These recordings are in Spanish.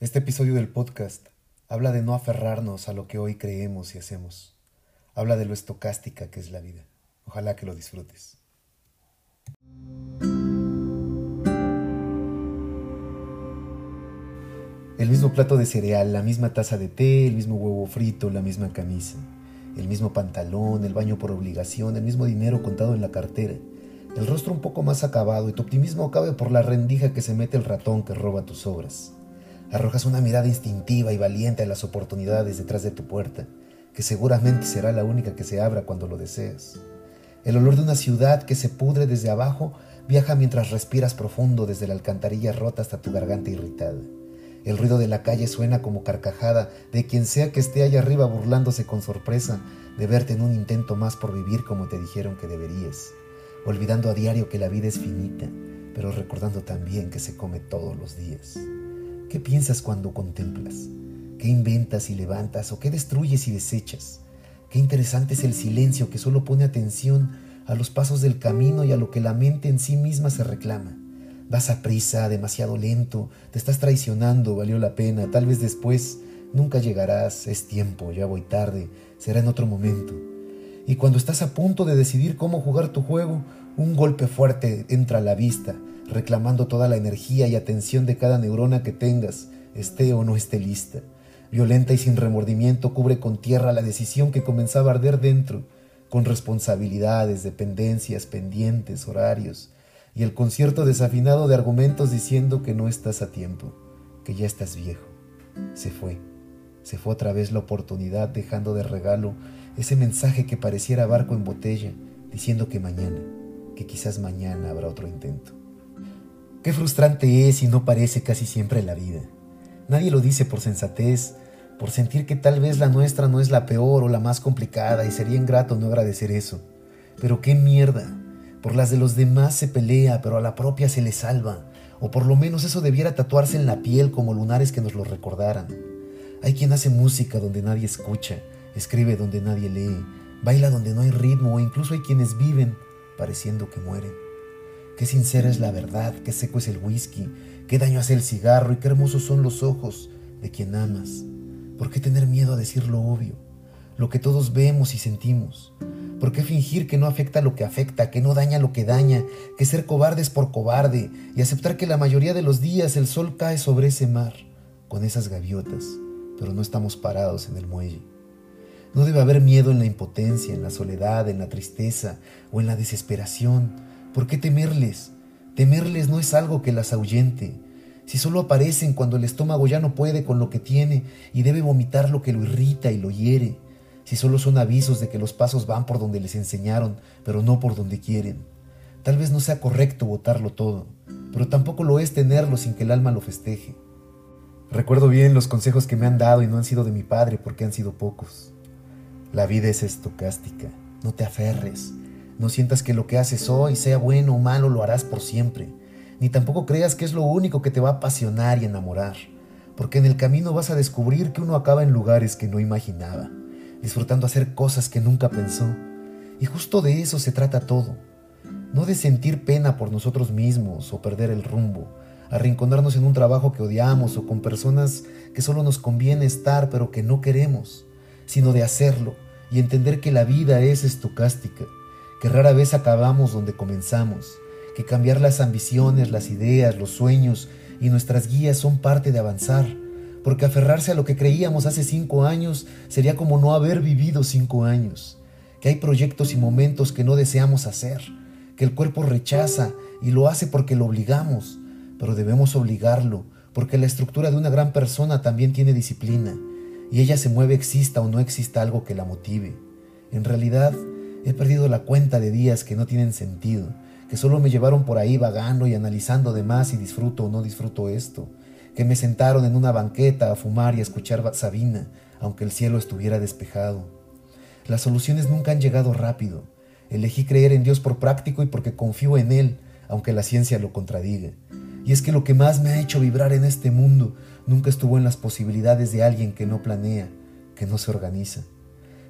Este episodio del podcast habla de no aferrarnos a lo que hoy creemos y hacemos. Habla de lo estocástica que es la vida. Ojalá que lo disfrutes. El mismo plato de cereal, la misma taza de té, el mismo huevo frito, la misma camisa, el mismo pantalón, el baño por obligación, el mismo dinero contado en la cartera, el rostro un poco más acabado y tu optimismo cabe por la rendija que se mete el ratón que roba tus obras. Arrojas una mirada instintiva y valiente a las oportunidades detrás de tu puerta, que seguramente será la única que se abra cuando lo deseas. El olor de una ciudad que se pudre desde abajo viaja mientras respiras profundo desde la alcantarilla rota hasta tu garganta irritada. El ruido de la calle suena como carcajada de quien sea que esté allá arriba burlándose con sorpresa de verte en un intento más por vivir como te dijeron que deberías, olvidando a diario que la vida es finita, pero recordando también que se come todos los días. ¿Qué piensas cuando contemplas? ¿Qué inventas y levantas o qué destruyes y desechas? Qué interesante es el silencio que solo pone atención a los pasos del camino y a lo que la mente en sí misma se reclama. Vas a prisa, demasiado lento, te estás traicionando, valió la pena, tal vez después, nunca llegarás, es tiempo, ya voy tarde, será en otro momento. Y cuando estás a punto de decidir cómo jugar tu juego, un golpe fuerte entra a la vista, reclamando toda la energía y atención de cada neurona que tengas, esté o no esté lista. Violenta y sin remordimiento cubre con tierra la decisión que comenzaba a arder dentro, con responsabilidades, dependencias, pendientes, horarios, y el concierto desafinado de argumentos diciendo que no estás a tiempo, que ya estás viejo. Se fue, se fue otra vez la oportunidad dejando de regalo ese mensaje que pareciera barco en botella, diciendo que mañana, que quizás mañana habrá otro intento. Qué frustrante es y no parece casi siempre la vida. Nadie lo dice por sensatez, por sentir que tal vez la nuestra no es la peor o la más complicada y sería ingrato no agradecer eso. Pero qué mierda. Por las de los demás se pelea, pero a la propia se le salva. O por lo menos eso debiera tatuarse en la piel como lunares que nos lo recordaran. Hay quien hace música donde nadie escucha, escribe donde nadie lee, baila donde no hay ritmo o incluso hay quienes viven pareciendo que mueren. Qué sincera es la verdad, qué seco es el whisky, qué daño hace el cigarro y qué hermosos son los ojos de quien amas. ¿Por qué tener miedo a decir lo obvio, lo que todos vemos y sentimos? ¿Por qué fingir que no afecta lo que afecta, que no daña lo que daña, que ser cobardes por cobarde y aceptar que la mayoría de los días el sol cae sobre ese mar con esas gaviotas, pero no estamos parados en el muelle? No debe haber miedo en la impotencia, en la soledad, en la tristeza o en la desesperación ¿Por qué temerles? Temerles no es algo que las ahuyente. Si solo aparecen cuando el estómago ya no puede con lo que tiene y debe vomitar lo que lo irrita y lo hiere. Si solo son avisos de que los pasos van por donde les enseñaron, pero no por donde quieren. Tal vez no sea correcto votarlo todo, pero tampoco lo es tenerlo sin que el alma lo festeje. Recuerdo bien los consejos que me han dado y no han sido de mi padre porque han sido pocos. La vida es estocástica, no te aferres, no sientas que lo que haces hoy, sea bueno o malo, lo harás por siempre. Ni tampoco creas que es lo único que te va a apasionar y enamorar, porque en el camino vas a descubrir que uno acaba en lugares que no imaginaba, disfrutando hacer cosas que nunca pensó. Y justo de eso se trata todo. No de sentir pena por nosotros mismos o perder el rumbo, arrinconarnos en un trabajo que odiamos o con personas que solo nos conviene estar pero que no queremos, sino de hacerlo y entender que la vida es estocástica que rara vez acabamos donde comenzamos, que cambiar las ambiciones, las ideas, los sueños y nuestras guías son parte de avanzar, porque aferrarse a lo que creíamos hace cinco años sería como no haber vivido cinco años, que hay proyectos y momentos que no deseamos hacer, que el cuerpo rechaza y lo hace porque lo obligamos, pero debemos obligarlo, porque la estructura de una gran persona también tiene disciplina, y ella se mueve exista o no exista algo que la motive. En realidad, He perdido la cuenta de días que no tienen sentido, que solo me llevaron por ahí vagando y analizando de más si disfruto o no disfruto esto, que me sentaron en una banqueta a fumar y a escuchar Sabina, aunque el cielo estuviera despejado. Las soluciones nunca han llegado rápido. Elegí creer en Dios por práctico y porque confío en Él, aunque la ciencia lo contradiga. Y es que lo que más me ha hecho vibrar en este mundo nunca estuvo en las posibilidades de alguien que no planea, que no se organiza.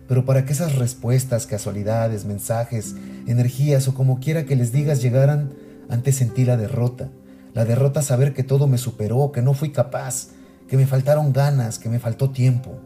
Pero para que esas respuestas, casualidades, mensajes, energías o como quiera que les digas llegaran, antes sentí la derrota. La derrota saber que todo me superó, que no fui capaz, que me faltaron ganas, que me faltó tiempo.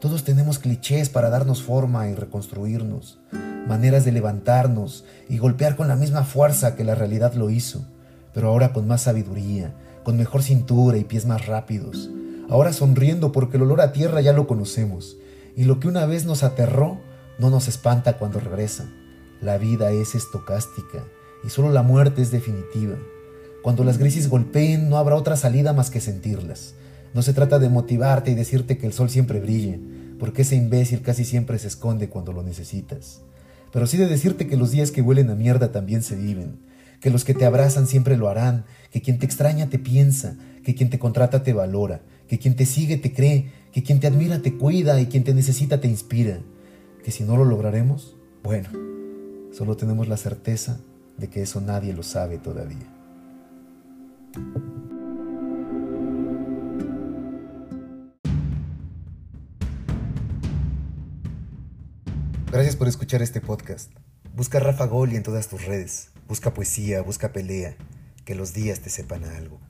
Todos tenemos clichés para darnos forma y reconstruirnos, maneras de levantarnos y golpear con la misma fuerza que la realidad lo hizo, pero ahora con más sabiduría, con mejor cintura y pies más rápidos. Ahora sonriendo porque el olor a tierra ya lo conocemos, y lo que una vez nos aterró no nos espanta cuando regresa. La vida es estocástica y solo la muerte es definitiva. Cuando las crisis golpeen no habrá otra salida más que sentirlas. No se trata de motivarte y decirte que el sol siempre brille, porque ese imbécil casi siempre se esconde cuando lo necesitas. Pero sí de decirte que los días que huelen a mierda también se viven, que los que te abrazan siempre lo harán, que quien te extraña te piensa, que quien te contrata te valora, que quien te sigue te cree, que quien te admira te cuida y quien te necesita te inspira. Que si no lo lograremos, bueno, solo tenemos la certeza de que eso nadie lo sabe todavía. Gracias por escuchar este podcast. Busca Rafa Goli en todas tus redes. Busca poesía, busca pelea. Que los días te sepan algo.